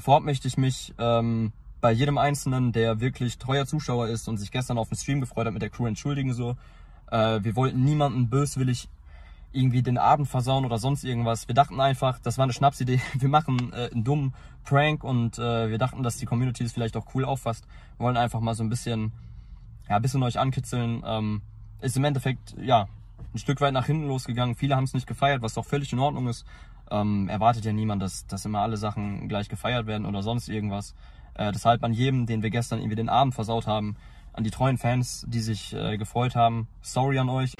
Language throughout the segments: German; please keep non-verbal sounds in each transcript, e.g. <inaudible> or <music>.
Vorab möchte ich mich ähm, bei jedem Einzelnen, der wirklich treuer Zuschauer ist und sich gestern auf den Stream gefreut hat mit der Crew entschuldigen so. Äh, wir wollten niemanden böswillig irgendwie den Abend versauen oder sonst irgendwas. Wir dachten einfach, das war eine Schnapsidee. <laughs> Wir machen äh, einen dummen Prank und äh, wir dachten, dass die Community es vielleicht auch cool auffasst. Wir wollen einfach mal so ein bisschen, ja, ein bisschen euch ankitzeln. Ähm, ist im Endeffekt, ja, ein Stück weit nach hinten losgegangen. Viele haben es nicht gefeiert, was doch völlig in Ordnung ist. Ähm, erwartet ja niemand, dass, dass immer alle Sachen gleich gefeiert werden oder sonst irgendwas. Äh, deshalb an jedem, den wir gestern irgendwie den Abend versaut haben, an die treuen Fans, die sich äh, gefreut haben. Sorry an euch.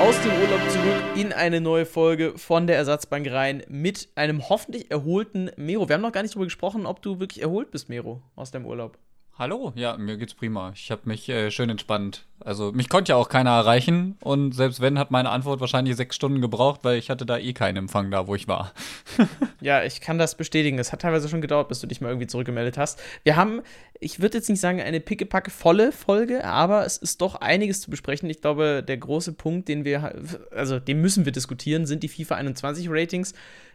Aus dem Urlaub zurück in eine neue Folge von der Ersatzbank rein mit einem hoffentlich erholten Mero. Wir haben noch gar nicht darüber gesprochen, ob du wirklich erholt bist, Mero, aus deinem Urlaub. Hallo, ja, mir geht's prima. Ich habe mich äh, schön entspannt. Also mich konnte ja auch keiner erreichen und selbst wenn, hat meine Antwort wahrscheinlich sechs Stunden gebraucht, weil ich hatte da eh keinen Empfang da, wo ich war. <laughs> ja, ich kann das bestätigen. Es hat teilweise schon gedauert, bis du dich mal irgendwie zurückgemeldet hast. Wir haben, ich würde jetzt nicht sagen eine pickepacke volle Folge, aber es ist doch einiges zu besprechen. Ich glaube, der große Punkt, den wir, also den müssen wir diskutieren, sind die FIFA 21 Ratings.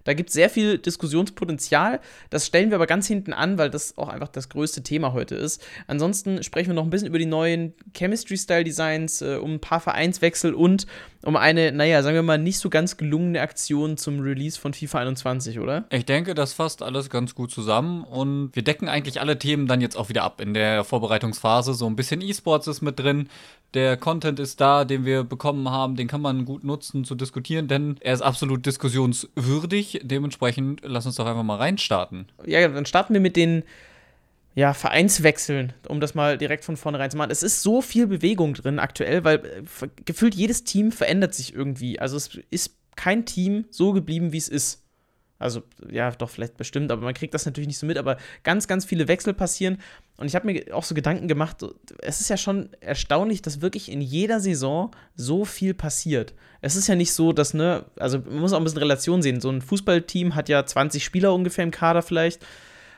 Da gibt es sehr viel Diskussionspotenzial. Das stellen wir aber ganz hinten an, weil das auch einfach das größte Thema heute ist. Ansonsten sprechen wir noch ein bisschen über die neuen Chemistry-Style-Designs, äh, um ein paar Vereinswechsel und um eine, naja, sagen wir mal, nicht so ganz gelungene Aktion zum Release von FIFA 21, oder? Ich denke, das fasst alles ganz gut zusammen und wir decken eigentlich alle Themen dann jetzt auch wieder ab in der Vorbereitungsphase. So ein bisschen E-Sports ist mit drin. Der Content ist da, den wir bekommen haben, den kann man gut nutzen zu diskutieren, denn er ist absolut diskussionswürdig. Dementsprechend lass uns doch einfach mal reinstarten. Ja, dann starten wir mit den ja, Vereinswechseln, um das mal direkt von vornherein zu machen. Es ist so viel Bewegung drin aktuell, weil äh, gefühlt jedes Team verändert sich irgendwie. Also es ist kein Team so geblieben, wie es ist. Also, ja, doch, vielleicht bestimmt, aber man kriegt das natürlich nicht so mit. Aber ganz, ganz viele Wechsel passieren. Und ich habe mir auch so Gedanken gemacht, es ist ja schon erstaunlich, dass wirklich in jeder Saison so viel passiert. Es ist ja nicht so, dass, ne, also man muss auch ein bisschen Relation sehen. So ein Fußballteam hat ja 20 Spieler ungefähr im Kader vielleicht.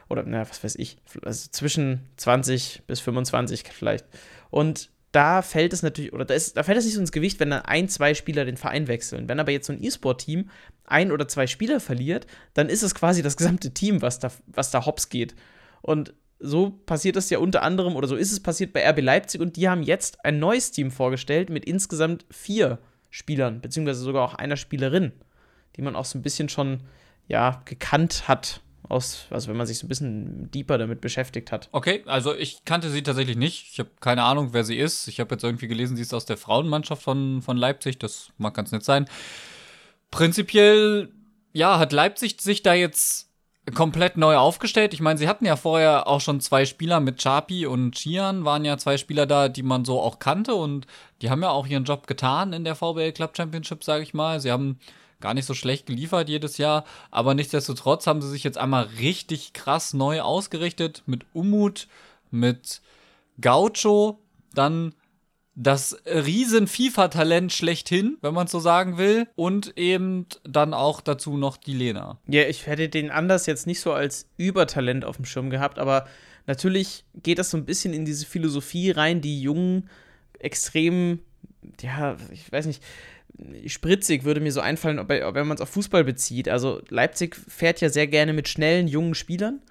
Oder, na, was weiß ich, also zwischen 20 bis 25 vielleicht. Und da fällt es natürlich, oder da, ist, da fällt es nicht so ins Gewicht, wenn dann ein, zwei Spieler den Verein wechseln. Wenn aber jetzt so ein E-Sport-Team ein oder zwei Spieler verliert, dann ist es quasi das gesamte Team, was da, was da hops geht. Und so passiert das ja unter anderem, oder so ist es passiert bei RB Leipzig und die haben jetzt ein neues Team vorgestellt mit insgesamt vier Spielern, beziehungsweise sogar auch einer Spielerin, die man auch so ein bisschen schon, ja, gekannt hat aus, also wenn man sich so ein bisschen deeper damit beschäftigt hat. Okay, also ich kannte sie tatsächlich nicht. Ich habe keine Ahnung, wer sie ist. Ich habe jetzt irgendwie gelesen, sie ist aus der Frauenmannschaft von, von Leipzig. Das mag ganz nett sein. Prinzipiell, ja, hat Leipzig sich da jetzt komplett neu aufgestellt. Ich meine, sie hatten ja vorher auch schon zwei Spieler mit Chapi und Chian, waren ja zwei Spieler da, die man so auch kannte und die haben ja auch ihren Job getan in der VBL Club Championship, sage ich mal. Sie haben gar nicht so schlecht geliefert jedes Jahr, aber nichtsdestotrotz haben sie sich jetzt einmal richtig krass neu ausgerichtet mit Umut, mit Gaucho, dann das riesen FIFA-Talent schlechthin, wenn man so sagen will, und eben dann auch dazu noch die Lena. Ja, ich hätte den anders jetzt nicht so als Übertalent auf dem Schirm gehabt, aber natürlich geht das so ein bisschen in diese Philosophie rein, die Jungen extrem, ja, ich weiß nicht, spritzig würde mir so einfallen, wenn man es auf Fußball bezieht. Also Leipzig fährt ja sehr gerne mit schnellen, jungen Spielern.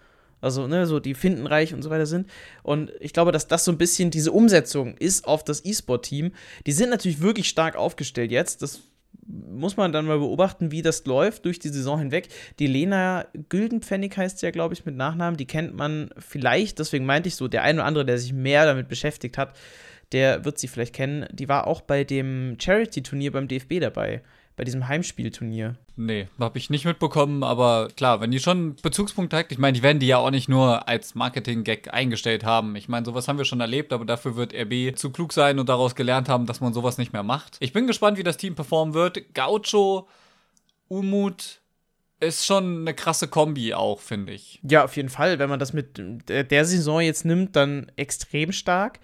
Also, ne, so die findenreich und so weiter sind. Und ich glaube, dass das so ein bisschen diese Umsetzung ist auf das E-Sport-Team. Die sind natürlich wirklich stark aufgestellt jetzt. Das muss man dann mal beobachten, wie das läuft durch die Saison hinweg. Die Lena Güldenpfennig heißt sie ja, glaube ich, mit Nachnamen. Die kennt man vielleicht, deswegen meinte ich so, der eine oder andere, der sich mehr damit beschäftigt hat, der wird sie vielleicht kennen. Die war auch bei dem Charity-Turnier beim DFB dabei, bei diesem Heimspielturnier. Nee, habe ich nicht mitbekommen, aber klar, wenn die schon Bezugspunkte hat, ich meine, die werden die ja auch nicht nur als Marketing-Gag eingestellt haben. Ich meine, sowas haben wir schon erlebt, aber dafür wird RB zu klug sein und daraus gelernt haben, dass man sowas nicht mehr macht. Ich bin gespannt, wie das Team performen wird. Gaucho, Umut, ist schon eine krasse Kombi auch, finde ich. Ja, auf jeden Fall. Wenn man das mit der Saison jetzt nimmt, dann extrem stark.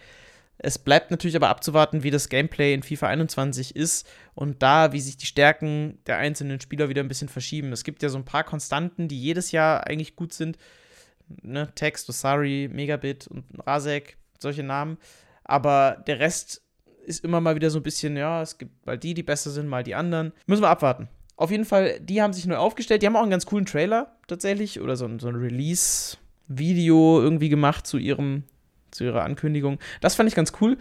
Es bleibt natürlich aber abzuwarten, wie das Gameplay in FIFA 21 ist und da, wie sich die Stärken der einzelnen Spieler wieder ein bisschen verschieben. Es gibt ja so ein paar Konstanten, die jedes Jahr eigentlich gut sind. Ne? Text, Osari, Megabit und Rasek, solche Namen. Aber der Rest ist immer mal wieder so ein bisschen, ja, es gibt mal die, die besser sind, mal die anderen. Müssen wir abwarten. Auf jeden Fall, die haben sich neu aufgestellt. Die haben auch einen ganz coolen Trailer tatsächlich oder so, ein, so ein Release-Video irgendwie gemacht zu ihrem, zu ihrer Ankündigung. Das fand ich ganz cool.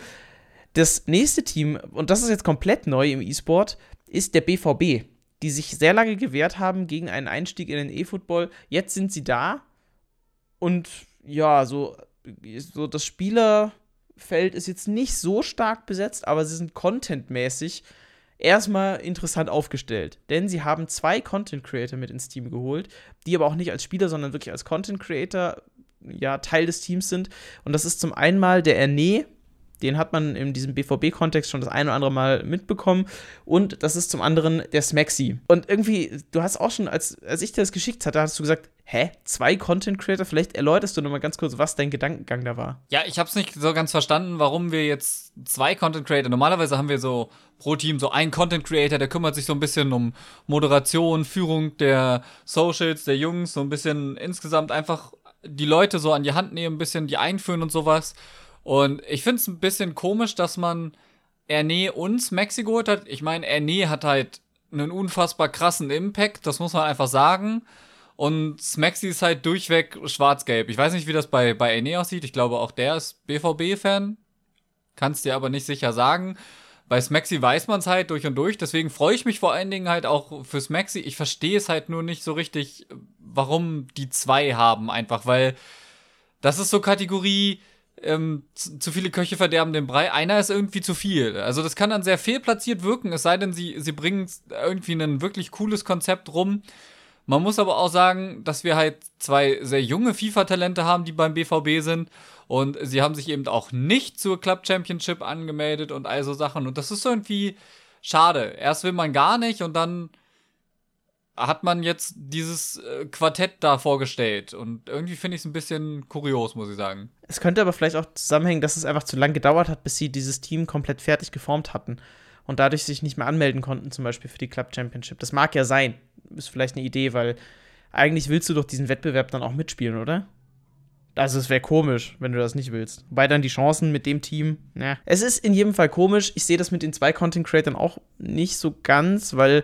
Das nächste Team, und das ist jetzt komplett neu im E-Sport, ist der BVB, die sich sehr lange gewehrt haben gegen einen Einstieg in den E-Football. Jetzt sind sie da und ja, so, so das Spielerfeld ist jetzt nicht so stark besetzt, aber sie sind contentmäßig erstmal interessant aufgestellt. Denn sie haben zwei Content Creator mit ins Team geholt, die aber auch nicht als Spieler, sondern wirklich als Content Creator ja, Teil des Teams sind. Und das ist zum einen mal der Erne, den hat man in diesem BVB-Kontext schon das ein oder andere Mal mitbekommen. Und das ist zum anderen der Smaxi. Und irgendwie, du hast auch schon, als, als ich dir das geschickt hatte, hast du gesagt, hä, zwei Content Creator? Vielleicht erläuterst du noch mal ganz kurz, was dein Gedankengang da war. Ja, ich habe es nicht so ganz verstanden, warum wir jetzt zwei Content Creator. Normalerweise haben wir so pro Team so einen Content Creator, der kümmert sich so ein bisschen um Moderation, Führung der Socials, der Jungs, so ein bisschen insgesamt einfach die Leute so an die Hand nehmen, ein bisschen die einführen und sowas. Und ich finde es ein bisschen komisch, dass man Erne uns Mexiko geholt hat. Ich meine, Erne hat halt einen unfassbar krassen Impact, das muss man einfach sagen. Und Smaxi ist halt durchweg schwarz-gelb. Ich weiß nicht, wie das bei, bei Erne aussieht. Ich glaube, auch der ist BVB-Fan. Kannst dir aber nicht sicher sagen. Bei Smaxi weiß man es halt durch und durch. Deswegen freue ich mich vor allen Dingen halt auch für Smaxi. Ich verstehe es halt nur nicht so richtig, warum die zwei haben. Einfach, weil das ist so Kategorie ähm, zu, viele Köche verderben den Brei. Einer ist irgendwie zu viel. Also das kann dann sehr fehlplatziert wirken, es sei denn, sie, sie bringen irgendwie ein wirklich cooles Konzept rum. Man muss aber auch sagen, dass wir halt zwei sehr junge FIFA-Talente haben, die beim BVB sind. Und sie haben sich eben auch nicht zur Club Championship angemeldet und all so Sachen. Und das ist irgendwie schade. Erst will man gar nicht und dann hat man jetzt dieses äh, Quartett da vorgestellt. Und irgendwie finde ich es ein bisschen kurios, muss ich sagen. Es könnte aber vielleicht auch zusammenhängen, dass es einfach zu lange gedauert hat, bis sie dieses Team komplett fertig geformt hatten. Und dadurch sich nicht mehr anmelden konnten, zum Beispiel für die Club Championship. Das mag ja sein. Ist vielleicht eine Idee, weil eigentlich willst du doch diesen Wettbewerb dann auch mitspielen, oder? Also es wäre komisch, wenn du das nicht willst. Wobei dann die Chancen mit dem Team, ne. Es ist in jedem Fall komisch. Ich sehe das mit den zwei Content Creators auch nicht so ganz, weil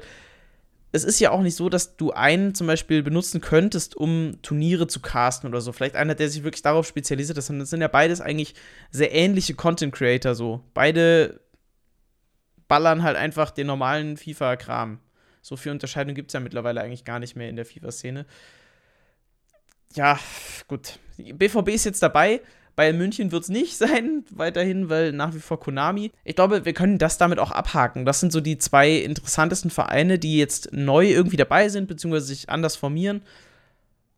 es ist ja auch nicht so, dass du einen zum Beispiel benutzen könntest, um Turniere zu casten oder so. Vielleicht einer, der sich wirklich darauf spezialisiert. Das sind ja beides eigentlich sehr ähnliche Content Creator so. Beide ballern halt einfach den normalen FIFA-Kram. So viel Unterscheidung gibt es ja mittlerweile eigentlich gar nicht mehr in der FIFA-Szene. Ja, gut. BVB ist jetzt dabei. Bayern München wird es nicht <laughs> sein, weiterhin, weil nach wie vor Konami. Ich glaube, wir können das damit auch abhaken. Das sind so die zwei interessantesten Vereine, die jetzt neu irgendwie dabei sind, beziehungsweise sich anders formieren.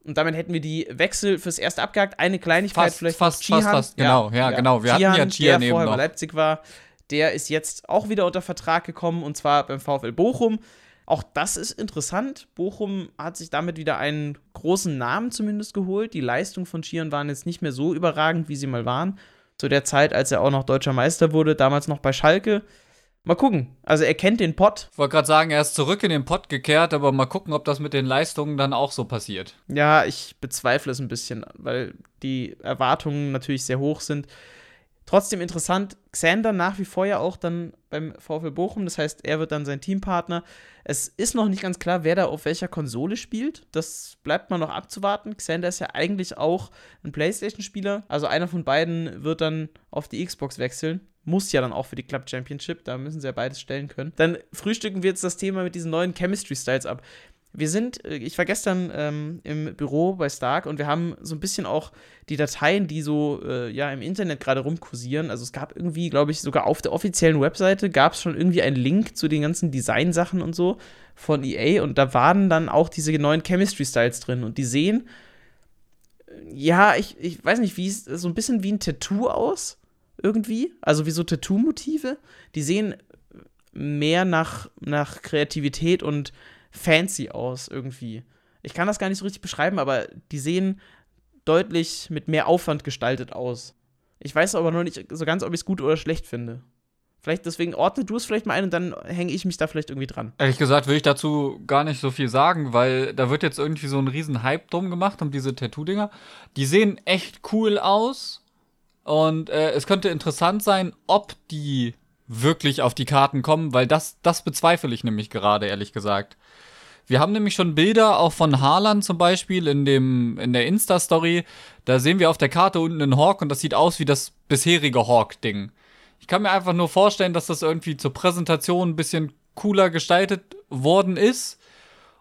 Und damit hätten wir die Wechsel fürs erste abgehakt. Eine Kleinigkeit fast, vielleicht. Fast, fast, fast, genau, ja, ja, genau. Wir Chihan, hatten ja Chia der vorher noch. bei Leipzig war, der ist jetzt auch wieder unter Vertrag gekommen und zwar beim VfL Bochum. Auch das ist interessant. Bochum hat sich damit wieder einen großen Namen zumindest geholt. Die Leistungen von Chian waren jetzt nicht mehr so überragend, wie sie mal waren. Zu der Zeit, als er auch noch deutscher Meister wurde, damals noch bei Schalke. Mal gucken. Also er kennt den Pott. Ich wollte gerade sagen, er ist zurück in den Pott gekehrt, aber mal gucken, ob das mit den Leistungen dann auch so passiert. Ja, ich bezweifle es ein bisschen, weil die Erwartungen natürlich sehr hoch sind. Trotzdem interessant, Xander nach wie vor ja auch dann beim VfL Bochum, das heißt, er wird dann sein Teampartner. Es ist noch nicht ganz klar, wer da auf welcher Konsole spielt. Das bleibt mal noch abzuwarten. Xander ist ja eigentlich auch ein PlayStation-Spieler, also einer von beiden wird dann auf die Xbox wechseln. Muss ja dann auch für die Club Championship, da müssen sie ja beides stellen können. Dann frühstücken wir jetzt das Thema mit diesen neuen Chemistry-Styles ab. Wir sind, äh, ich war gestern ähm, im Büro bei Stark und wir haben so ein bisschen auch die Dateien, die so äh, ja im Internet gerade rumkursieren. Also es gab irgendwie, glaube ich, sogar auf der offiziellen Webseite gab es schon irgendwie einen Link zu den ganzen Designsachen und so von EA und da waren dann auch diese neuen Chemistry Styles drin und die sehen, äh, ja, ich, ich weiß nicht, wie so ein bisschen wie ein Tattoo aus irgendwie, also wie so Tattoo-Motive. Die sehen mehr nach, nach Kreativität und fancy aus irgendwie. Ich kann das gar nicht so richtig beschreiben, aber die sehen deutlich mit mehr Aufwand gestaltet aus. Ich weiß aber noch nicht so ganz, ob ich es gut oder schlecht finde. Vielleicht deswegen ordne du es vielleicht mal ein und dann hänge ich mich da vielleicht irgendwie dran. Ehrlich gesagt will ich dazu gar nicht so viel sagen, weil da wird jetzt irgendwie so ein riesen Hype drum gemacht um diese Tattoo-Dinger. Die sehen echt cool aus und äh, es könnte interessant sein, ob die wirklich auf die Karten kommen, weil das, das bezweifle ich nämlich gerade, ehrlich gesagt. Wir haben nämlich schon Bilder auch von Haaland zum Beispiel in, dem, in der Insta-Story. Da sehen wir auf der Karte unten einen Hawk und das sieht aus wie das bisherige Hawk-Ding. Ich kann mir einfach nur vorstellen, dass das irgendwie zur Präsentation ein bisschen cooler gestaltet worden ist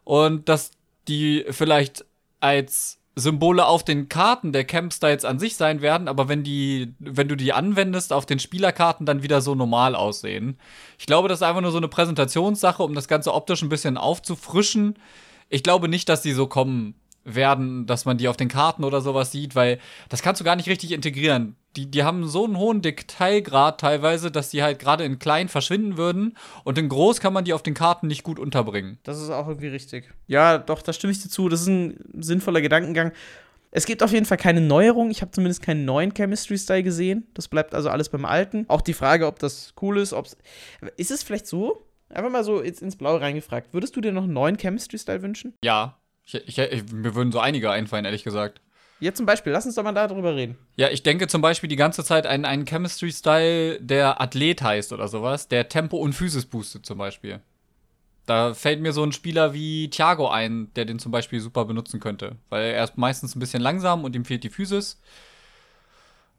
und dass die vielleicht als Symbole auf den Karten der Campstyles an sich sein werden, aber wenn die, wenn du die anwendest, auf den Spielerkarten dann wieder so normal aussehen. Ich glaube, das ist einfach nur so eine Präsentationssache, um das Ganze optisch ein bisschen aufzufrischen. Ich glaube nicht, dass die so kommen werden, dass man die auf den Karten oder sowas sieht, weil das kannst du gar nicht richtig integrieren. Die, die haben so einen hohen Detailgrad teilweise, dass die halt gerade in klein verschwinden würden und in groß kann man die auf den Karten nicht gut unterbringen. Das ist auch irgendwie richtig. Ja, doch, da stimme ich dir zu. Das ist ein sinnvoller Gedankengang. Es gibt auf jeden Fall keine Neuerung. Ich habe zumindest keinen neuen Chemistry-Style gesehen. Das bleibt also alles beim Alten. Auch die Frage, ob das cool ist, ob's. Ist es vielleicht so? Einfach mal so ins Blaue reingefragt. Würdest du dir noch einen neuen Chemistry-Style wünschen? Ja, ich, ich, mir würden so einige einfallen, ehrlich gesagt. Ja, zum Beispiel, lass uns doch mal darüber reden. Ja, ich denke zum Beispiel die ganze Zeit einen, einen Chemistry-Style, der Athlet heißt oder sowas, der Tempo und Physis boostet zum Beispiel. Da fällt mir so ein Spieler wie Thiago ein, der den zum Beispiel super benutzen könnte. Weil er ist meistens ein bisschen langsam und ihm fehlt die Physis.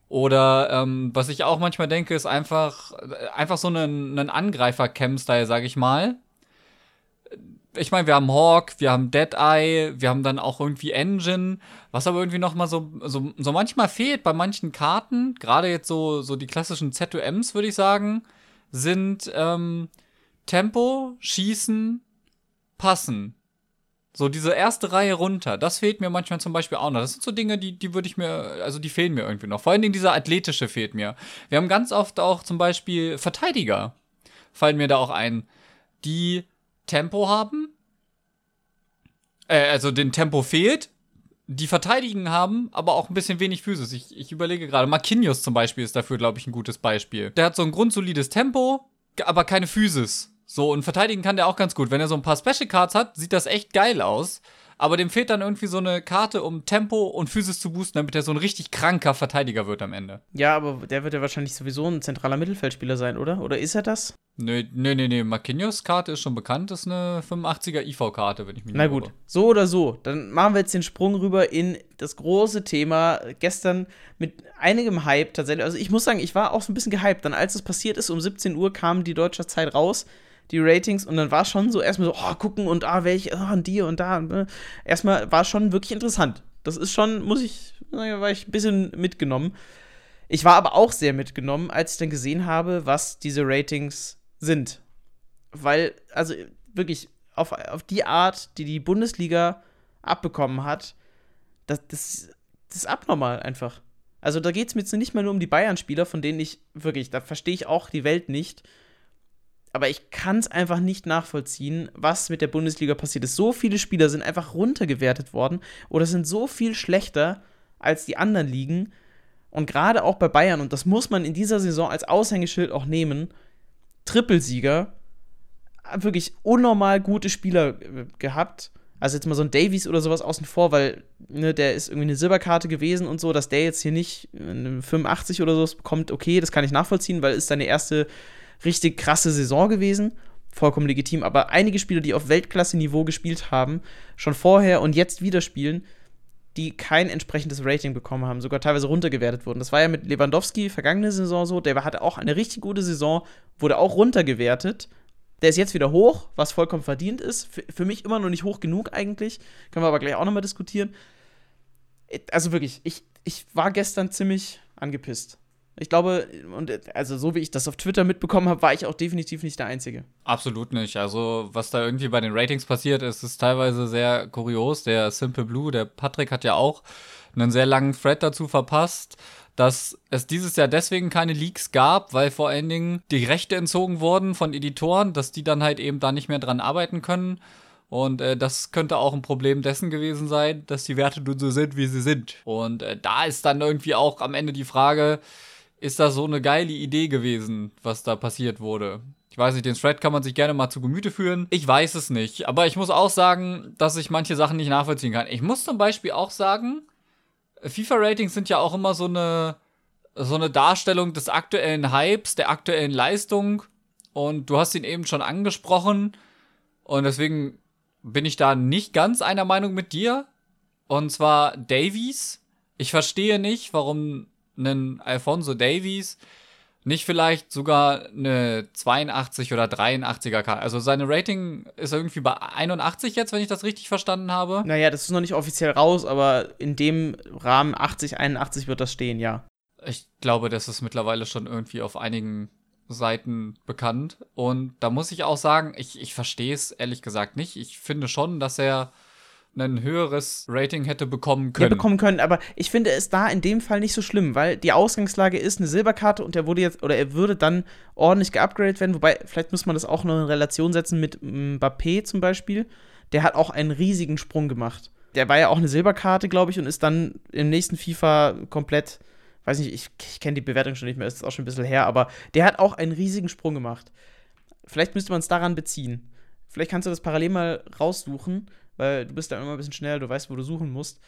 Oder ähm, was ich auch manchmal denke, ist einfach, einfach so ein, ein Angreifer-Chem-Style, sag ich mal, ich meine, wir haben Hawk, wir haben Deadeye, wir haben dann auch irgendwie Engine, was aber irgendwie noch mal so, so, so manchmal fehlt bei manchen Karten, gerade jetzt so, so die klassischen ZOMs, würde ich sagen, sind ähm, Tempo, Schießen, Passen. So diese erste Reihe runter, das fehlt mir manchmal zum Beispiel auch noch. Das sind so Dinge, die, die würde ich mir, also die fehlen mir irgendwie noch. Vor allen Dingen dieser athletische fehlt mir. Wir haben ganz oft auch zum Beispiel Verteidiger, fallen mir da auch ein, die Tempo haben. Äh, also den Tempo fehlt. Die verteidigen haben, aber auch ein bisschen wenig Physis. Ich, ich überlege gerade, Marquinhos zum Beispiel ist dafür, glaube ich, ein gutes Beispiel. Der hat so ein grundsolides Tempo, aber keine Physis. So, und verteidigen kann der auch ganz gut. Wenn er so ein paar Special Cards hat, sieht das echt geil aus aber dem fehlt dann irgendwie so eine Karte, um Tempo und Physis zu boosten, damit er so ein richtig kranker Verteidiger wird am Ende. Ja, aber der wird ja wahrscheinlich sowieso ein zentraler Mittelfeldspieler sein, oder? Oder ist er das? Nö, nö, nö, nö. Marquinhos Karte ist schon bekannt, ist eine 85er IV-Karte, wenn ich mich nicht Na gut, glaube. so oder so. Dann machen wir jetzt den Sprung rüber in das große Thema. Gestern mit einigem Hype tatsächlich. Also ich muss sagen, ich war auch so ein bisschen gehypt. Dann, als es passiert ist, um 17 Uhr kam die deutsche Zeit raus die Ratings und dann war schon so erstmal so, oh, gucken und ah, welche, ah, und die und da. Ne? Erstmal war schon wirklich interessant. Das ist schon, muss ich, war ich ein bisschen mitgenommen. Ich war aber auch sehr mitgenommen, als ich dann gesehen habe, was diese Ratings sind. Weil, also wirklich, auf, auf die Art, die die Bundesliga abbekommen hat, das, das, das ist abnormal einfach. Also da geht es mir jetzt nicht mal nur um die Bayern-Spieler, von denen ich wirklich, da verstehe ich auch die Welt nicht aber ich kann es einfach nicht nachvollziehen, was mit der Bundesliga passiert ist. So viele Spieler sind einfach runtergewertet worden oder sind so viel schlechter als die anderen Ligen. Und gerade auch bei Bayern, und das muss man in dieser Saison als Aushängeschild auch nehmen, Trippelsieger, wirklich unnormal gute Spieler äh, gehabt. Also jetzt mal so ein Davies oder sowas außen vor, weil ne, der ist irgendwie eine Silberkarte gewesen und so, dass der jetzt hier nicht eine 85 oder so bekommt, okay, das kann ich nachvollziehen, weil ist seine erste richtig krasse Saison gewesen. Vollkommen legitim. Aber einige Spieler, die auf Weltklasse-Niveau gespielt haben, schon vorher und jetzt wieder spielen, die kein entsprechendes Rating bekommen haben, sogar teilweise runtergewertet wurden. Das war ja mit Lewandowski vergangene Saison so. Der hatte auch eine richtig gute Saison, wurde auch runtergewertet. Der ist jetzt wieder hoch, was vollkommen verdient ist. Für, für mich immer noch nicht hoch genug eigentlich. Können wir aber gleich auch nochmal diskutieren. Also wirklich, ich, ich war gestern ziemlich angepisst. Ich glaube, und also so wie ich das auf Twitter mitbekommen habe, war ich auch definitiv nicht der Einzige. Absolut nicht. Also, was da irgendwie bei den Ratings passiert ist, ist teilweise sehr kurios. Der Simple Blue, der Patrick hat ja auch einen sehr langen Thread dazu verpasst, dass es dieses Jahr deswegen keine Leaks gab, weil vor allen Dingen die Rechte entzogen wurden von Editoren, dass die dann halt eben da nicht mehr dran arbeiten können. Und äh, das könnte auch ein Problem dessen gewesen sein, dass die Werte nun so sind, wie sie sind. Und äh, da ist dann irgendwie auch am Ende die Frage, ist das so eine geile Idee gewesen, was da passiert wurde. Ich weiß nicht, den Thread kann man sich gerne mal zu Gemüte führen. Ich weiß es nicht. Aber ich muss auch sagen, dass ich manche Sachen nicht nachvollziehen kann. Ich muss zum Beispiel auch sagen, FIFA-Ratings sind ja auch immer so eine, so eine Darstellung des aktuellen Hypes, der aktuellen Leistung. Und du hast ihn eben schon angesprochen. Und deswegen bin ich da nicht ganz einer Meinung mit dir. Und zwar Davies. Ich verstehe nicht, warum ein Alfonso Davies nicht vielleicht sogar eine 82 oder 83er Karte. Also seine Rating ist irgendwie bei 81 jetzt, wenn ich das richtig verstanden habe. Naja, das ist noch nicht offiziell raus, aber in dem Rahmen 80, 81 wird das stehen, ja. Ich glaube, das ist mittlerweile schon irgendwie auf einigen Seiten bekannt. Und da muss ich auch sagen, ich, ich verstehe es ehrlich gesagt nicht. Ich finde schon, dass er ein höheres Rating hätte bekommen können. Ja, bekommen können, aber ich finde es da in dem Fall nicht so schlimm, weil die Ausgangslage ist eine Silberkarte und er wurde jetzt, oder er würde dann ordentlich geupgradet werden, wobei, vielleicht muss man das auch noch in Relation setzen mit Mbappé zum Beispiel. Der hat auch einen riesigen Sprung gemacht. Der war ja auch eine Silberkarte, glaube ich, und ist dann im nächsten FIFA komplett, weiß nicht, ich, ich kenne die Bewertung schon nicht mehr, ist auch schon ein bisschen her, aber der hat auch einen riesigen Sprung gemacht. Vielleicht müsste man es daran beziehen. Vielleicht kannst du das parallel mal raussuchen weil du bist da immer ein bisschen schneller, du weißt, wo du suchen musst.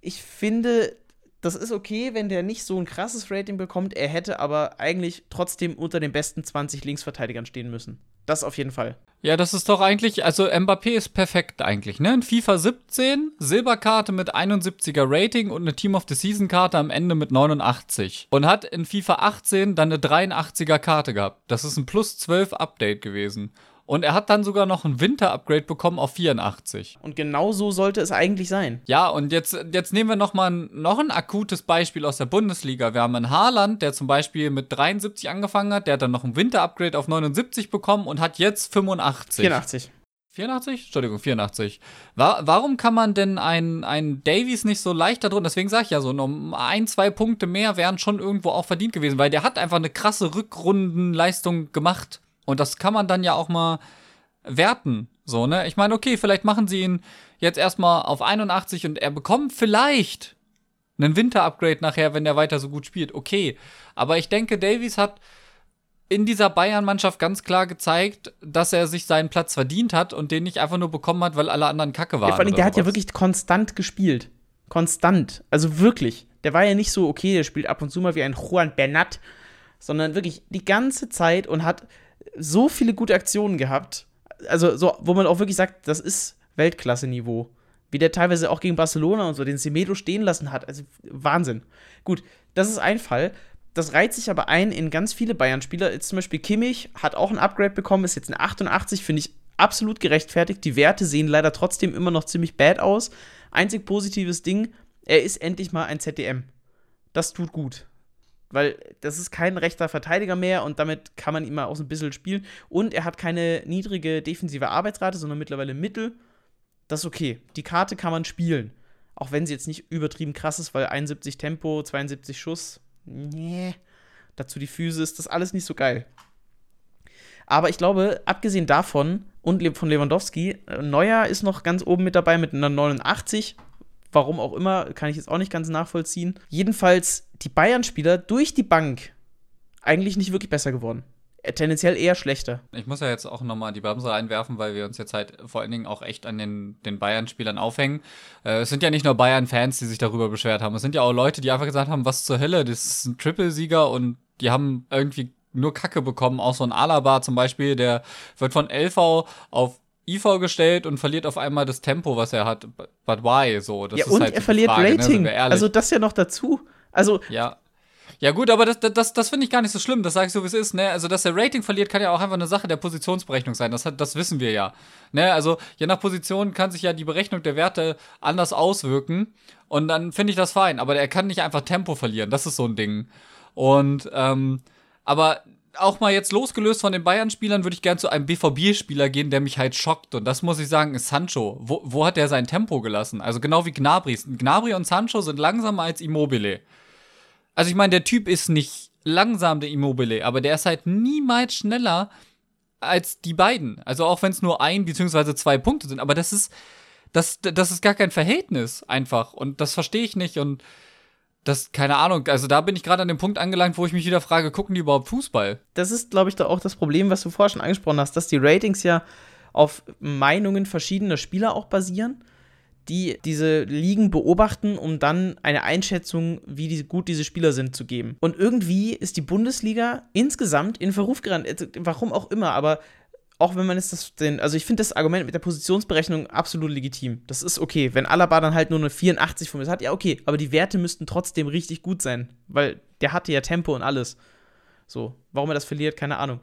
Ich finde, das ist okay, wenn der nicht so ein krasses Rating bekommt. Er hätte aber eigentlich trotzdem unter den besten 20 Linksverteidigern stehen müssen. Das auf jeden Fall. Ja, das ist doch eigentlich, also Mbappé ist perfekt eigentlich, ne? In FIFA 17, Silberkarte mit 71er Rating und eine Team of the Season Karte am Ende mit 89. Und hat in FIFA 18 dann eine 83er Karte gehabt. Das ist ein plus 12 Update gewesen. Und er hat dann sogar noch ein Winter-Upgrade bekommen auf 84. Und genau so sollte es eigentlich sein. Ja, und jetzt, jetzt nehmen wir noch mal ein, noch ein akutes Beispiel aus der Bundesliga. Wir haben einen Haaland, der zum Beispiel mit 73 angefangen hat, der hat dann noch ein Winter-Upgrade auf 79 bekommen und hat jetzt 85. 84. 84? Entschuldigung, 84. War, warum kann man denn einen, einen Davies nicht so leicht da drunter? Deswegen sage ich ja so, um ein, zwei Punkte mehr wären schon irgendwo auch verdient gewesen, weil der hat einfach eine krasse Rückrundenleistung gemacht. Und das kann man dann ja auch mal werten. So, ne? Ich meine, okay, vielleicht machen sie ihn jetzt erstmal auf 81 und er bekommt vielleicht einen Winter-Upgrade nachher, wenn er weiter so gut spielt. Okay. Aber ich denke, Davies hat in dieser Bayern-Mannschaft ganz klar gezeigt, dass er sich seinen Platz verdient hat und den nicht einfach nur bekommen hat, weil alle anderen kacke waren. Ja, vor allem, der hat ja wirklich konstant gespielt. Konstant. Also wirklich. Der war ja nicht so, okay, der spielt ab und zu mal wie ein Juan Bernat, sondern wirklich die ganze Zeit und hat so viele gute Aktionen gehabt. Also, so, wo man auch wirklich sagt, das ist Weltklasse-Niveau. Wie der teilweise auch gegen Barcelona und so den Semedo stehen lassen hat. Also, Wahnsinn. Gut, das ist ein Fall. Das reiht sich aber ein in ganz viele Bayern-Spieler. Zum Beispiel Kimmich hat auch ein Upgrade bekommen, ist jetzt ein 88, finde ich absolut gerechtfertigt. Die Werte sehen leider trotzdem immer noch ziemlich bad aus. Einzig positives Ding, er ist endlich mal ein ZDM. Das tut gut weil das ist kein rechter Verteidiger mehr und damit kann man ihn mal auch so ein bisschen spielen. Und er hat keine niedrige defensive Arbeitsrate, sondern mittlerweile Mittel. Das ist okay. Die Karte kann man spielen. Auch wenn sie jetzt nicht übertrieben krass ist, weil 71 Tempo, 72 Schuss, nee. Dazu die das ist alles nicht so geil. Aber ich glaube, abgesehen davon und von Lewandowski, äh, Neuer ist noch ganz oben mit dabei mit einer 89. Warum auch immer, kann ich jetzt auch nicht ganz nachvollziehen. Jedenfalls die Bayern-Spieler durch die Bank eigentlich nicht wirklich besser geworden. Äh, tendenziell eher schlechter. Ich muss ja jetzt auch nochmal die Bremse reinwerfen, weil wir uns jetzt halt vor allen Dingen auch echt an den, den Bayern-Spielern aufhängen. Äh, es sind ja nicht nur Bayern-Fans, die sich darüber beschwert haben. Es sind ja auch Leute, die einfach gesagt haben, was zur Hölle, das ist ein Triple-Sieger und die haben irgendwie nur Kacke bekommen. Auch so ein Alaba zum Beispiel, der wird von LV auf IV gestellt und verliert auf einmal das Tempo, was er hat. But why? So, das ja, und halt er verliert Frage, ne, Rating. Ne, also das ja noch dazu. Also. Ja. Ja, gut, aber das, das, das finde ich gar nicht so schlimm. Das sage ich so, wie es ist. Ne? Also, dass er Rating verliert, kann ja auch einfach eine Sache der Positionsberechnung sein. Das, das wissen wir ja. Ne? Also, je nach Position kann sich ja die Berechnung der Werte anders auswirken. Und dann finde ich das fein. Aber er kann nicht einfach Tempo verlieren. Das ist so ein Ding. Und, ähm, aber auch mal jetzt losgelöst von den Bayern-Spielern, würde ich gern zu einem BVB-Spieler gehen, der mich halt schockt. Und das muss ich sagen, ist Sancho. Wo, wo hat der sein Tempo gelassen? Also genau wie Gnabry. Gnabry und Sancho sind langsamer als Immobile. Also ich meine, der Typ ist nicht langsam, der Immobile, aber der ist halt niemals schneller als die beiden. Also auch wenn es nur ein bzw. zwei Punkte sind. Aber das ist, das, das ist gar kein Verhältnis einfach. Und das verstehe ich nicht. Und das, keine Ahnung, also da bin ich gerade an dem Punkt angelangt, wo ich mich wieder frage, gucken die überhaupt Fußball? Das ist, glaube ich, da auch das Problem, was du vorher schon angesprochen hast, dass die Ratings ja auf Meinungen verschiedener Spieler auch basieren, die diese Ligen beobachten, um dann eine Einschätzung, wie die, gut diese Spieler sind, zu geben. Und irgendwie ist die Bundesliga insgesamt in Verruf gerannt, warum auch immer, aber auch wenn man es das den, also ich finde das Argument mit der Positionsberechnung absolut legitim. Das ist okay. Wenn Alaba dann halt nur eine 84 von mir hat, ja okay, aber die Werte müssten trotzdem richtig gut sein, weil der hatte ja Tempo und alles. So, warum er das verliert, keine Ahnung.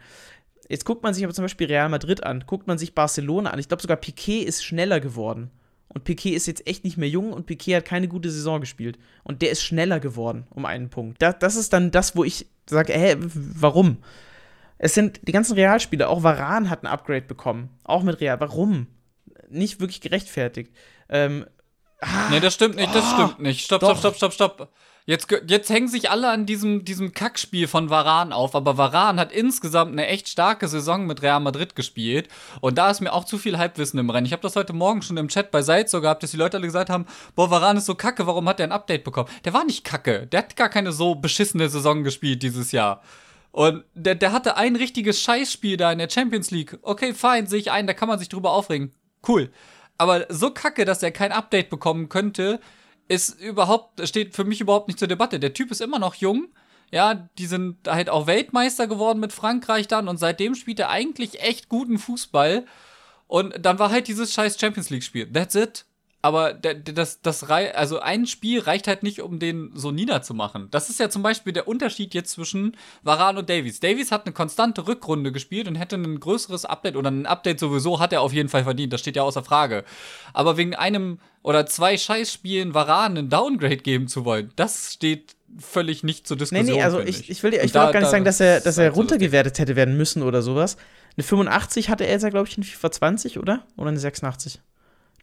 Jetzt guckt man sich aber zum Beispiel Real Madrid an, guckt man sich Barcelona an. Ich glaube sogar Piquet ist schneller geworden. Und Piquet ist jetzt echt nicht mehr jung und Piquet hat keine gute Saison gespielt. Und der ist schneller geworden um einen Punkt. Das, das ist dann das, wo ich sage, hä, warum? Es sind die ganzen Realspieler, auch Varan hat ein Upgrade bekommen. Auch mit Real. Warum? Nicht wirklich gerechtfertigt. Ähm, ah, nee, das stimmt nicht, das oh, stimmt nicht. Stopp, stopp, stopp, stopp, stopp. Jetzt, jetzt hängen sich alle an diesem, diesem Kackspiel von Varan auf, aber Varan hat insgesamt eine echt starke Saison mit Real Madrid gespielt. Und da ist mir auch zu viel Halbwissen im Rennen. Ich habe das heute Morgen schon im Chat bei Seid so gehabt, dass die Leute alle gesagt haben: Boah, Varan ist so kacke, warum hat der ein Update bekommen? Der war nicht kacke. Der hat gar keine so beschissene Saison gespielt dieses Jahr. Und der, der hatte ein richtiges Scheißspiel da in der Champions League. Okay, fein, sehe ich ein, da kann man sich drüber aufregen. Cool. Aber so kacke, dass er kein Update bekommen könnte, ist überhaupt, steht für mich überhaupt nicht zur Debatte. Der Typ ist immer noch jung. Ja, die sind halt auch Weltmeister geworden mit Frankreich dann und seitdem spielt er eigentlich echt guten Fußball. Und dann war halt dieses scheiß Champions League-Spiel. That's it. Aber das, das, also ein Spiel reicht halt nicht, um den so niederzumachen. Das ist ja zum Beispiel der Unterschied jetzt zwischen Varan und Davies. Davies hat eine konstante Rückrunde gespielt und hätte ein größeres Update oder ein Update sowieso hat er auf jeden Fall verdient. Das steht ja außer Frage. Aber wegen einem oder zwei Scheißspielen Varan einen Downgrade geben zu wollen, das steht völlig nicht zur Diskussion. Nee, nee, also ich, ich, will, ich will da, auch gar nicht sagen, dass er, dass er halt runtergewertet hätte werden müssen oder sowas. Eine 85 hatte er jetzt, glaube ich, in FIFA 20, oder? Oder eine 86?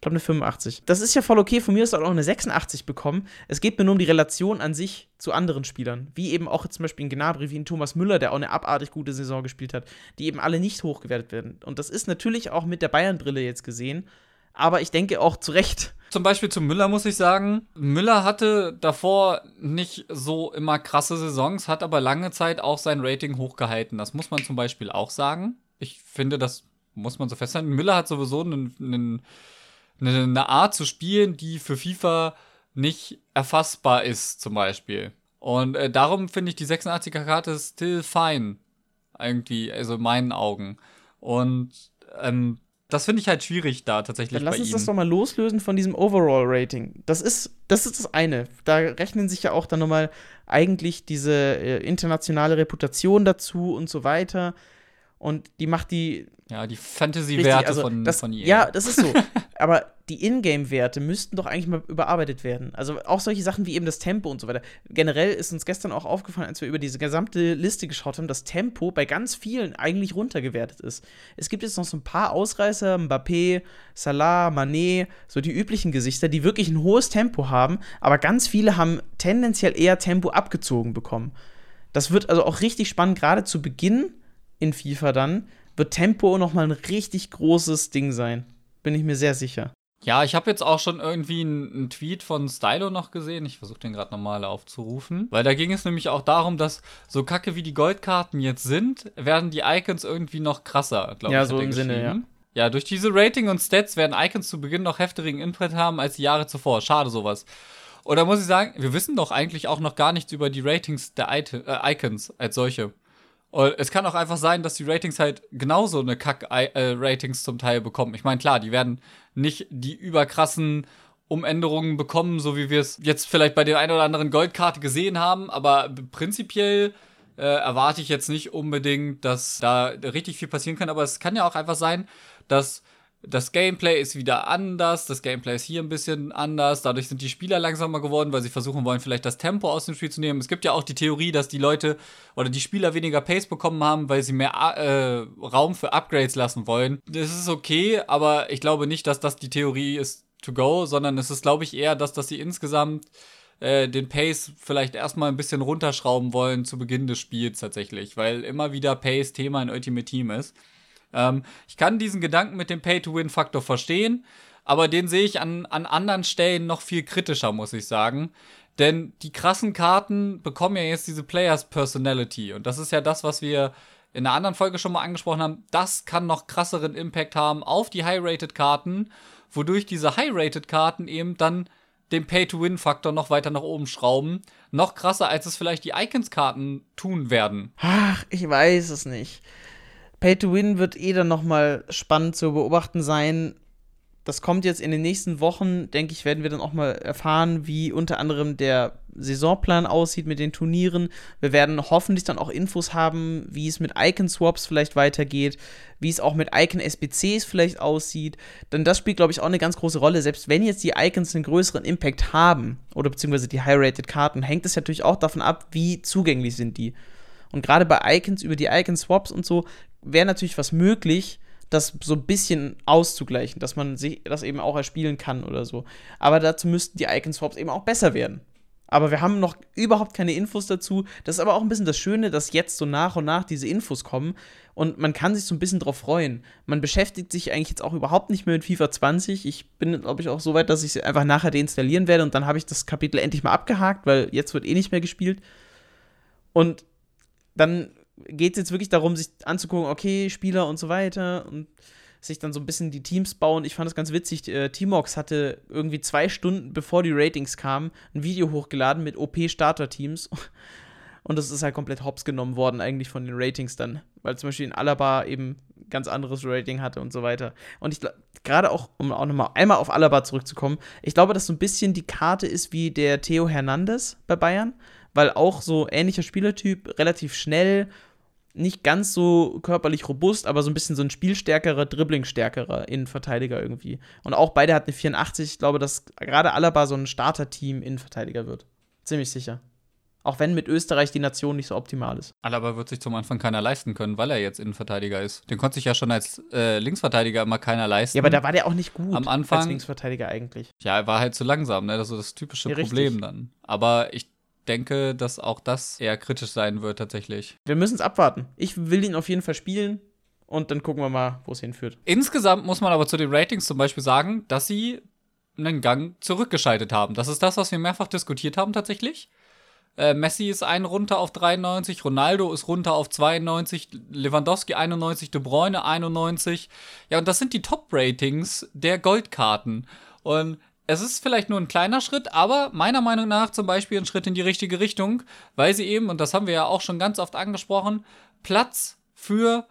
Glaube, eine 85. Das ist ja voll okay. Von mir ist auch eine 86 bekommen. Es geht mir nur um die Relation an sich zu anderen Spielern. Wie eben auch zum Beispiel in Gnabry, wie in Thomas Müller, der auch eine abartig gute Saison gespielt hat, die eben alle nicht hochgewertet werden. Und das ist natürlich auch mit der Bayern-Brille jetzt gesehen. Aber ich denke auch zu Recht. Zum Beispiel zu Müller muss ich sagen, Müller hatte davor nicht so immer krasse Saisons, hat aber lange Zeit auch sein Rating hochgehalten. Das muss man zum Beispiel auch sagen. Ich finde, das muss man so festhalten. Müller hat sowieso einen, einen eine, eine Art zu spielen, die für FIFA nicht erfassbar ist, zum Beispiel. Und äh, darum finde ich die 86er-Karte still fine. Irgendwie, also in meinen Augen. Und ähm, das finde ich halt schwierig da tatsächlich. Dann lass uns ihm. das doch mal loslösen von diesem Overall-Rating. Das ist, das ist das eine. Da rechnen sich ja auch dann nochmal eigentlich diese äh, internationale Reputation dazu und so weiter. Und die macht die ja, die Fantasy-Werte also von, das, von EA. Ja, das ist so. <laughs> Aber die Ingame-Werte müssten doch eigentlich mal überarbeitet werden. Also auch solche Sachen wie eben das Tempo und so weiter. Generell ist uns gestern auch aufgefallen, als wir über diese gesamte Liste geschaut haben, dass Tempo bei ganz vielen eigentlich runtergewertet ist. Es gibt jetzt noch so ein paar Ausreißer, Mbappé, Salah, Mané, so die üblichen Gesichter, die wirklich ein hohes Tempo haben, aber ganz viele haben tendenziell eher Tempo abgezogen bekommen. Das wird also auch richtig spannend, gerade zu Beginn in FIFA dann, wird Tempo nochmal ein richtig großes Ding sein. Bin ich mir sehr sicher. Ja, ich habe jetzt auch schon irgendwie einen, Tweet von Stylo noch gesehen. Ich versuche den gerade nochmal aufzurufen. Weil da ging es nämlich auch darum, dass so kacke wie die Goldkarten jetzt sind, werden die Icons irgendwie noch krasser, glaube ja, ich. Ja, so im Sinne, ja. Ja, durch diese Rating und Stats werden Icons zu Beginn noch heftigeren Input haben als die Jahre zuvor. Schade sowas. Und da muss ich sagen, wir wissen doch eigentlich auch noch gar nichts über die Ratings der äh, Icons als solche. Und es kann auch einfach sein, dass die Ratings halt genauso eine Kack-Ratings zum Teil bekommen. Ich meine, klar, die werden nicht die überkrassen Umänderungen bekommen, so wie wir es jetzt vielleicht bei der einen oder anderen Goldkarte gesehen haben, aber prinzipiell äh, erwarte ich jetzt nicht unbedingt, dass da richtig viel passieren kann, aber es kann ja auch einfach sein, dass das Gameplay ist wieder anders, das Gameplay ist hier ein bisschen anders, dadurch sind die Spieler langsamer geworden, weil sie versuchen wollen, vielleicht das Tempo aus dem Spiel zu nehmen. Es gibt ja auch die Theorie, dass die Leute oder die Spieler weniger Pace bekommen haben, weil sie mehr äh, Raum für Upgrades lassen wollen. Das ist okay, aber ich glaube nicht, dass das die Theorie ist to go, sondern es ist, glaube ich, eher, dass, dass sie insgesamt äh, den Pace vielleicht erstmal ein bisschen runterschrauben wollen zu Beginn des Spiels tatsächlich, weil immer wieder Pace Thema in Ultimate Team ist. Ähm, ich kann diesen Gedanken mit dem Pay-to-Win-Faktor verstehen, aber den sehe ich an, an anderen Stellen noch viel kritischer, muss ich sagen. Denn die krassen Karten bekommen ja jetzt diese Players Personality. Und das ist ja das, was wir in einer anderen Folge schon mal angesprochen haben. Das kann noch krasseren Impact haben auf die High-Rated-Karten, wodurch diese High-Rated-Karten eben dann den Pay-to-Win-Faktor noch weiter nach oben schrauben. Noch krasser, als es vielleicht die Icons-Karten tun werden. Ach, ich weiß es nicht. Pay to Win wird eh dann nochmal spannend zu beobachten sein. Das kommt jetzt in den nächsten Wochen, denke ich, werden wir dann auch mal erfahren, wie unter anderem der Saisonplan aussieht mit den Turnieren. Wir werden hoffentlich dann auch Infos haben, wie es mit Icon-Swaps vielleicht weitergeht, wie es auch mit Icon-SBCs vielleicht aussieht. Denn das spielt, glaube ich, auch eine ganz große Rolle. Selbst wenn jetzt die Icons einen größeren Impact haben, oder beziehungsweise die High-Rated-Karten, hängt es natürlich auch davon ab, wie zugänglich sind die. Und gerade bei Icons, über die Icon-Swaps und so, wäre natürlich was möglich, das so ein bisschen auszugleichen, dass man sich das eben auch erspielen kann oder so. Aber dazu müssten die Icon-Swaps eben auch besser werden. Aber wir haben noch überhaupt keine Infos dazu. Das ist aber auch ein bisschen das Schöne, dass jetzt so nach und nach diese Infos kommen und man kann sich so ein bisschen drauf freuen. Man beschäftigt sich eigentlich jetzt auch überhaupt nicht mehr mit FIFA 20. Ich bin, glaube ich, auch so weit, dass ich es einfach nachher deinstallieren werde und dann habe ich das Kapitel endlich mal abgehakt, weil jetzt wird eh nicht mehr gespielt. Und dann geht es jetzt wirklich darum, sich anzugucken, okay, Spieler und so weiter und sich dann so ein bisschen die Teams bauen. Ich fand das ganz witzig. Äh, Timox hatte irgendwie zwei Stunden bevor die Ratings kamen, ein Video hochgeladen mit OP-Starter-Teams. <laughs> Und das ist halt komplett hops genommen worden, eigentlich von den Ratings dann. Weil zum Beispiel in Alaba eben ganz anderes Rating hatte und so weiter. Und ich glaube, gerade auch, um auch nochmal einmal auf Alaba zurückzukommen, ich glaube, dass so ein bisschen die Karte ist wie der Theo Hernandez bei Bayern, weil auch so ähnlicher Spielertyp, relativ schnell, nicht ganz so körperlich robust, aber so ein bisschen so ein spielstärkerer, dribblingstärkerer Innenverteidiger irgendwie. Und auch beide hatten eine 84. Ich glaube, dass gerade Alaba so ein Starter-Team Innenverteidiger wird. Ziemlich sicher. Auch wenn mit Österreich die Nation nicht so optimal ist. Alaba wird sich zum Anfang keiner leisten können, weil er jetzt Innenverteidiger ist. Den konnte sich ja schon als äh, Linksverteidiger immer keiner leisten. Ja, aber da war der auch nicht gut Am Anfang, als Linksverteidiger eigentlich. Ja, er war halt zu langsam, ne? Das ist so das typische Ja, Problem dann. Aber ich denke, dass auch das eher kritisch sein wird tatsächlich. Wir müssen es abwarten. Ich will ihn auf jeden Fall spielen und dann gucken wir mal, wo es hinführt. Insgesamt muss man aber zu den Ratings zum Beispiel sagen, dass sie einen Gang zurückgeschaltet haben. Das ist das, was wir mehrfach diskutiert haben tatsächlich. Äh, Messi ist einen runter auf 93, Ronaldo ist runter auf 92, Lewandowski 91, De Bruyne 91. Ja, und das sind die Top-Ratings der Goldkarten. Und es ist vielleicht nur ein kleiner Schritt, aber meiner Meinung nach zum Beispiel ein Schritt in die richtige Richtung, weil sie eben, und das haben wir ja auch schon ganz oft angesprochen, Platz für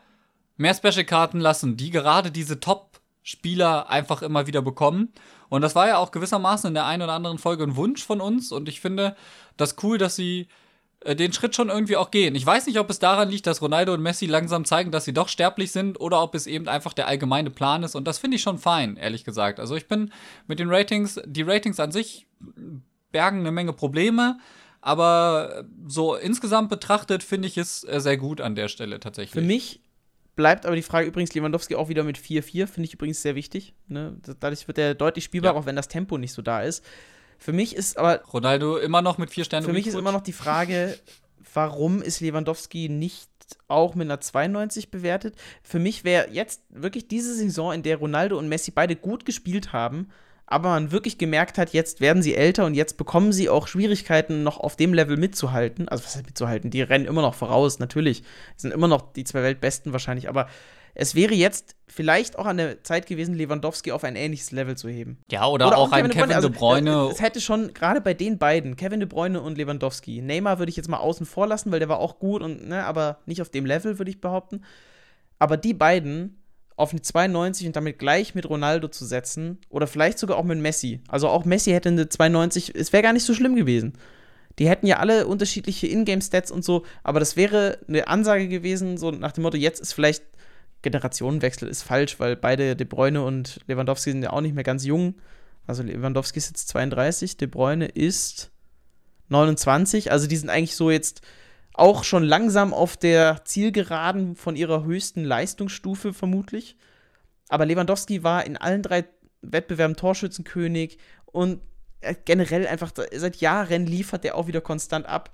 mehr Special-Karten lassen, die gerade diese Top-Spieler einfach immer wieder bekommen. Und das war ja auch gewissermaßen in der einen oder anderen Folge ein Wunsch von uns. Und ich finde das cool, dass sie den Schritt schon irgendwie auch gehen. Ich weiß nicht, ob es daran liegt, dass Ronaldo und Messi langsam zeigen, dass sie doch sterblich sind, oder ob es eben einfach der allgemeine Plan ist. Und das finde ich schon fein, ehrlich gesagt. Also ich bin mit den Ratings, die Ratings an sich bergen eine Menge Probleme. Aber so insgesamt betrachtet finde ich es äh, sehr gut an der Stelle tatsächlich. Für mich bleibt aber die Frage übrigens Lewandowski auch wieder mit 4-4, finde ich übrigens sehr wichtig. Ne? Dadurch wird er deutlich spielbarer, Ja. auch wenn das Tempo nicht so da ist. Für mich ist aber Ronaldo immer noch mit vier Sternen. Für mich ist immer noch die Frage, warum ist Lewandowski nicht auch mit einer 92 bewertet? Für mich wäre jetzt wirklich diese Saison, in der Ronaldo und Messi beide gut gespielt haben, aber man wirklich gemerkt hat, jetzt werden sie älter und jetzt bekommen sie auch Schwierigkeiten, noch auf dem Level mitzuhalten. Also, was heißt mitzuhalten? Die rennen immer noch voraus, natürlich. Sind immer noch die zwei Weltbesten wahrscheinlich, aber es wäre jetzt vielleicht auch an der Zeit gewesen, Lewandowski auf ein ähnliches Level zu heben. Ja, oder, auch ein Kevin Also, De Bruyne. äh, Es hätte schon, gerade bei den beiden, Kevin De Bruyne und Lewandowski, Neymar würde ich jetzt mal außen vor lassen, weil der war auch gut und, ne, aber nicht auf dem Level, würde ich behaupten. Aber die beiden auf eine 92 und damit gleich mit Ronaldo zu setzen oder vielleicht sogar auch mit Messi. Also auch Messi hätte eine 92, es wäre gar nicht so schlimm gewesen. Die hätten ja alle unterschiedliche Ingame-Stats und so, aber das wäre eine Ansage gewesen, so nach dem Motto, jetzt ist vielleicht Generationenwechsel ist falsch, weil beide De Bruyne und Lewandowski sind ja auch nicht mehr ganz jung. Also Lewandowski ist jetzt 32, De Bruyne ist 29. Also die sind eigentlich so jetzt auch schon langsam auf der Zielgeraden von ihrer höchsten Leistungsstufe vermutlich. Aber Lewandowski war in allen drei Wettbewerben Torschützenkönig und äh, generell einfach seit Jahren liefert der auch wieder konstant ab.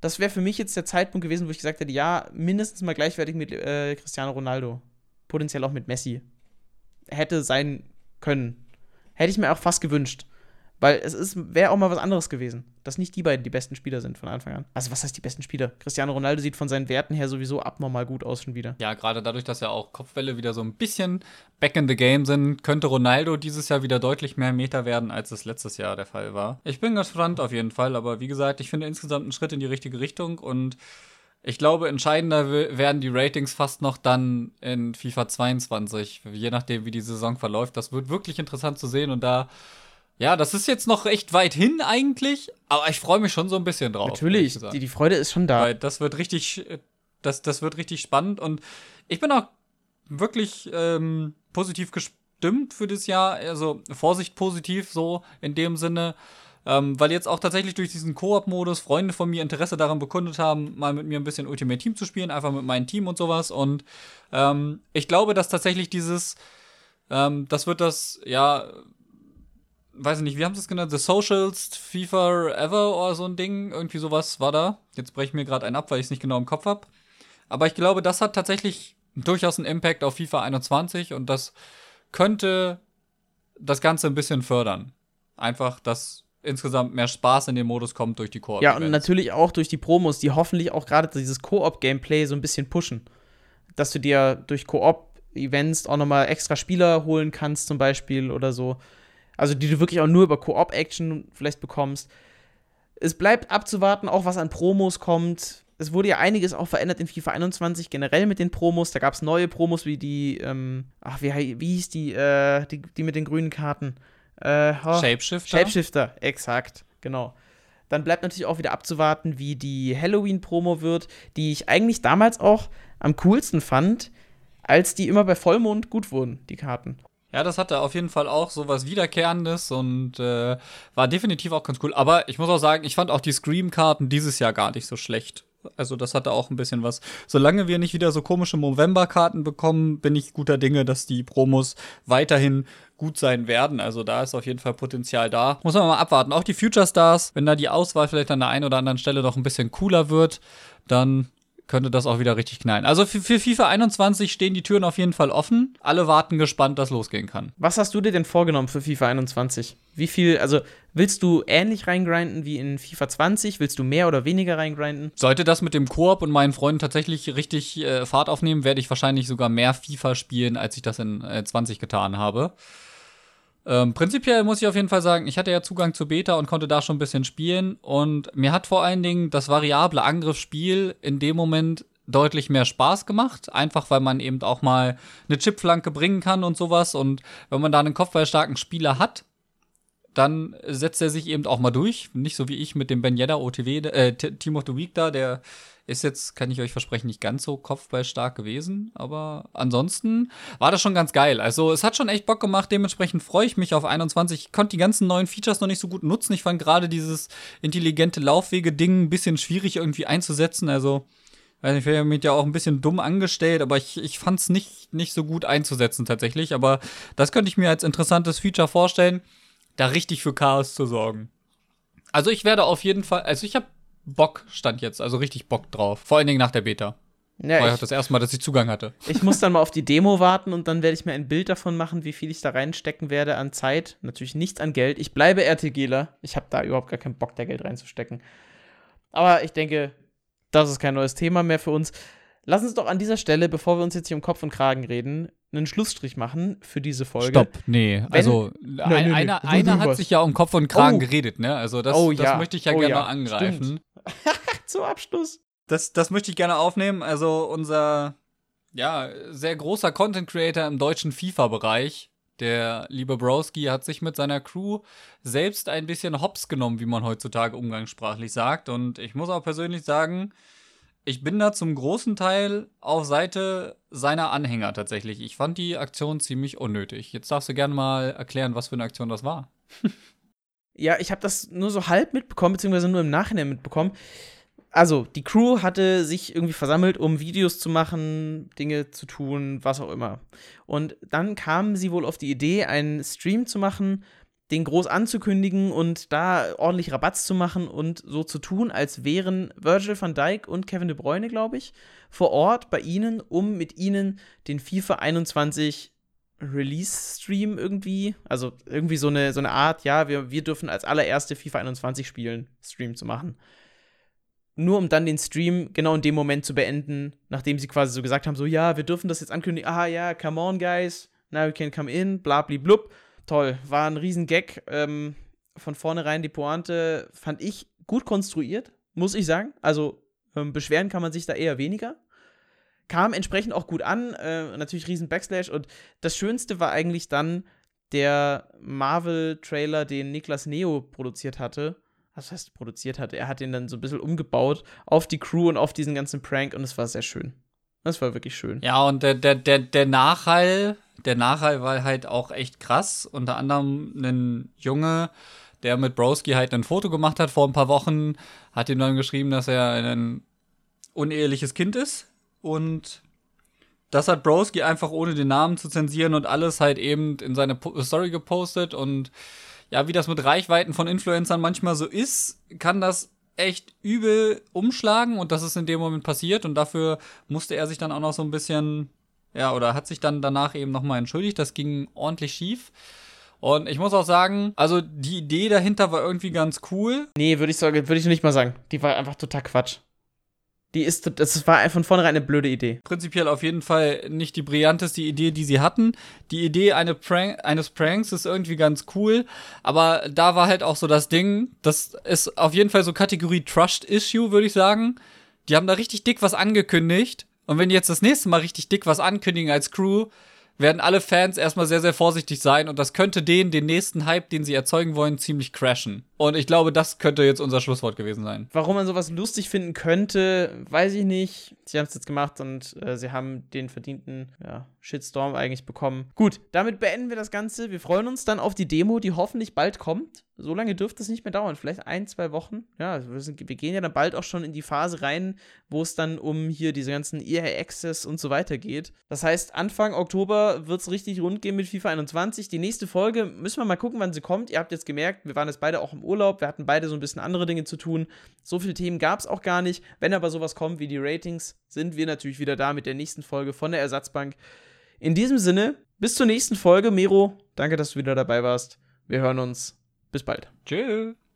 Das wäre für mich jetzt der Zeitpunkt gewesen, wo ich gesagt hätte, ja, mindestens mal gleichwertig mit äh, Cristiano Ronaldo. Potenziell auch mit Messi. Hätte sein können. Hätte ich mir auch fast gewünscht. Weil es wäre auch mal was anderes gewesen, dass nicht die beiden die besten Spieler sind von Anfang an. Also, was heißt die besten Spieler? Cristiano Ronaldo sieht von seinen Werten her sowieso abnormal gut aus schon wieder. Ja, gerade dadurch, dass ja auch Kopfbälle wieder so ein bisschen back in the game sind, könnte Ronaldo dieses Jahr wieder deutlich mehr Meter werden, als es letztes Jahr der Fall war. Ich bin gespannt auf jeden Fall, aber wie gesagt, ich finde insgesamt einen Schritt in die richtige Richtung und Ich glaube, entscheidender werden die Ratings fast noch dann in FIFA 22, je nachdem, wie die Saison verläuft. Das wird wirklich interessant zu sehen und da, ja, das ist jetzt noch echt weit hin eigentlich, aber ich freue mich schon so ein bisschen drauf. Natürlich, die, die Freude ist schon da. Weil das wird richtig, das, das wird richtig spannend und ich bin auch wirklich ähm, positiv gestimmt für das Jahr, also Vorsicht positiv so in dem Sinne. Ähm, weil jetzt auch tatsächlich durch diesen Koop-Modus Freunde von mir Interesse daran bekundet haben, mal mit mir ein bisschen Ultimate Team zu spielen, einfach mit meinem Team und sowas. Und ähm, ich glaube, dass tatsächlich dieses, ähm, das wird das, ja, weiß ich nicht, wie haben sie es genannt? The Socials, FIFA Ever oder so ein Ding, irgendwie sowas war da. Jetzt breche ich mir gerade einen ab, weil ich es nicht genau im Kopf habe. Aber ich glaube, das hat tatsächlich durchaus einen Impact auf FIFA 21 und das könnte das Ganze ein bisschen fördern. Einfach, dass insgesamt mehr Spaß in den Modus kommt durch die Koop. Ja, und natürlich auch durch die Promos, die hoffentlich auch gerade dieses Koop-Gameplay so ein bisschen pushen. Dass du dir durch Koop-Events auch nochmal extra Spieler holen kannst, zum Beispiel oder so. Also die du wirklich auch nur über Koop-Action vielleicht bekommst. Es bleibt abzuwarten, auch was an Promos kommt. Es wurde ja einiges auch verändert in FIFA 21, generell mit den Promos. Da gab es neue Promos wie die, ähm, ach, wie, wie hieß die, äh, die, die mit den grünen Karten? Äh, oh, Shapeshifter? Shapeshifter, exakt, genau. Dann bleibt natürlich auch wieder abzuwarten, wie die Halloween-Promo wird, die ich eigentlich damals auch am coolsten fand, als die immer bei Vollmond gut wurden, die Karten. Ja, das hatte auf jeden Fall auch so was Wiederkehrendes und äh, war definitiv auch ganz cool. Aber ich muss auch sagen, ich fand auch die Scream-Karten dieses Jahr gar nicht so schlecht. Also das hatte auch ein bisschen was. Solange wir nicht wieder so komische Movember-Karten bekommen, bin ich guter Dinge, dass die Promos weiterhin gut sein werden. Also da ist auf jeden Fall Potenzial da. Muss man mal abwarten. Auch die Future Stars, wenn da die Auswahl vielleicht an der einen oder anderen Stelle noch ein bisschen cooler wird, dann könnte das auch wieder richtig knallen. Also für, für, FIFA 21 stehen die Türen auf jeden Fall offen. Alle warten gespannt, dass losgehen kann. Was hast du dir denn vorgenommen für FIFA 21? Wie viel, also willst du ähnlich reingrinden wie in FIFA 20? Willst du mehr oder weniger reingrinden? Sollte das mit dem Koop und meinen Freunden tatsächlich richtig äh, Fahrt aufnehmen, werde ich wahrscheinlich sogar mehr FIFA spielen, als ich das in äh, 20 getan habe. Ähm, prinzipiell muss ich auf jeden Fall sagen, ich hatte ja Zugang zur Beta und konnte da schon ein bisschen spielen. Und mir hat vor allen Dingen das variable Angriffsspiel in dem Moment deutlich mehr Spaß gemacht. Einfach weil man eben auch mal eine Chipflanke bringen kann und sowas. Und wenn man da einen kopfballstarken Spieler hat, dann setzt er sich eben auch mal durch. Nicht so wie ich mit dem Ben Yedda OTW, äh, Team of the Week da, der ist jetzt, kann ich euch versprechen, nicht ganz so kopfballstark gewesen. Aber ansonsten war das schon ganz geil. Also es hat schon echt Bock gemacht. Dementsprechend freue ich mich auf 21. Ich konnte die ganzen neuen Features noch nicht so gut nutzen. Ich fand gerade dieses intelligente Laufwege-Ding ein bisschen schwierig irgendwie einzusetzen. Also weiß nicht, ich habe mich ja auch ein bisschen dumm angestellt, aber ich, ich fand es nicht, nicht so gut einzusetzen tatsächlich. Aber das könnte ich mir als interessantes Feature vorstellen, da richtig für Chaos zu sorgen. Also ich werde auf jeden Fall, also ich habe Bock stand jetzt, also richtig Bock drauf. Vor allen Dingen nach der Beta. Ja, War ich, das erste Mal, dass ich Zugang hatte. <laughs> Ich muss dann mal auf die Demo warten und dann werde ich mir ein Bild davon machen, wie viel ich da reinstecken werde an Zeit. Natürlich nichts an Geld. Ich bleibe RTGler. Ich habe da überhaupt gar keinen Bock, da Geld reinzustecken. Aber ich denke, das ist kein neues Thema mehr für uns. Lass uns doch an dieser Stelle, bevor wir uns jetzt hier um Kopf und Kragen reden, einen Schlussstrich machen für diese Folge. Stopp, nee. Wenn, also nö, nö, nö, einer, einer hat sich ja um Kopf und Kragen oh. geredet, ne? Also das, oh, ja. das möchte ich ja oh, gerne ja. angreifen. <laughs> Zum Abschluss. Das, das möchte ich gerne aufnehmen. Also unser ja, sehr großer Content Creator im deutschen FIFA-Bereich, der liebe Browski, hat sich mit seiner Crew selbst ein bisschen hops genommen, wie man heutzutage umgangssprachlich sagt. Und ich muss auch persönlich sagen, ich bin da zum großen Teil auf Seite seiner Anhänger tatsächlich. Ich fand die Aktion ziemlich unnötig. Jetzt darfst du gerne mal erklären, was für eine Aktion das war. <laughs> ja, ich habe das nur so halb mitbekommen, beziehungsweise nur im Nachhinein mitbekommen. Also, die Crew hatte sich irgendwie versammelt, um Videos zu machen, Dinge zu tun, was auch immer. Und dann kamen sie wohl auf die Idee, einen Stream zu machen, den groß anzukündigen und da ordentlich Rabatz zu machen und so zu tun, als wären Virgil van Dijk und Kevin De Bruyne, glaube ich, vor Ort bei ihnen, um mit ihnen den FIFA 21 Release-Stream irgendwie, also irgendwie so eine, so eine Art, ja, wir, wir dürfen als allererste FIFA 21 spielen, Stream zu machen. Nur um dann den Stream genau in dem Moment zu beenden, nachdem sie quasi so gesagt haben, so, ja, wir dürfen das jetzt ankündigen, ah ja, come on, guys, now we can come in, bla, bla, blub toll. War ein Riesengag. Ähm, von vornherein die Pointe fand ich gut konstruiert, muss ich sagen. Also Ähm, beschweren kann man sich da eher weniger. Kam entsprechend auch gut an, äh, natürlich riesen Backslash und das Schönste war eigentlich dann der Marvel-Trailer, den Niklas Neo produziert hatte. Was heißt produziert hatte? Er hat den dann so ein bisschen umgebaut auf die Crew und auf diesen ganzen Prank und es war sehr schön. Das war wirklich schön. Ja, und der, der, der, der Nachhall, der Nachhall war halt auch echt krass. Unter anderem ein Junge, der mit Broski halt ein Foto gemacht hat vor ein paar Wochen, hat ihm dann geschrieben, dass er ein uneheliches Kind ist. Und das hat Broski einfach ohne den Namen zu zensieren und alles halt eben in seine Story gepostet. Und ja, wie das mit Reichweiten von Influencern manchmal so ist, kann das echt übel umschlagen und das ist in dem Moment passiert und dafür musste er sich dann auch noch so ein bisschen, ja, oder hat sich dann danach eben nochmal entschuldigt. Das ging ordentlich schief. Und ich muss auch sagen, also die Idee dahinter war irgendwie ganz cool. Nee, würde ich sagen, würde ich nicht mal sagen. Die war einfach total Quatsch. Die ist, das war von vornherein eine blöde Idee. Prinzipiell auf jeden Fall nicht die brillanteste Idee, die sie hatten. Die Idee eine Prank, eines Pranks ist irgendwie ganz cool, aber da war halt auch so das Ding, das ist auf jeden Fall so Kategorie Trust Issue, würde ich sagen. Die haben da richtig dick was angekündigt und wenn die jetzt das nächste Mal richtig dick was ankündigen als Crew, werden alle Fans erstmal sehr, sehr vorsichtig sein und das könnte den, den nächsten Hype, den sie erzeugen wollen, ziemlich crashen. Und ich glaube, das könnte jetzt unser Schlusswort gewesen sein. Warum man sowas lustig finden könnte, weiß ich nicht. Sie haben es jetzt gemacht und äh, sie haben den verdienten ja, Shitstorm eigentlich bekommen. Gut, damit beenden wir das Ganze. Wir freuen uns dann auf die Demo, die hoffentlich bald kommt. So lange dürfte es nicht mehr dauern, vielleicht ein, zwei Wochen. Ja, wir, sind, wir, gehen ja dann bald auch schon in die Phase rein, wo es dann um hier diese ganzen EA Access und so weiter geht. Das heißt, Anfang Oktober wird es richtig rund gehen mit FIFA 21. Die nächste Folge müssen wir mal gucken, wann sie kommt. Ihr habt jetzt gemerkt, wir waren jetzt beide auch im Urlaub, wir hatten beide so ein bisschen andere Dinge zu tun. So viele Themen gab es auch gar nicht. Wenn aber sowas kommt wie die Ratings, sind wir natürlich wieder da mit der nächsten Folge von der Ersatzbank. In diesem Sinne, bis zur nächsten Folge. Mero, danke, dass du wieder dabei warst. Wir hören uns. Bis bald. Tschüss.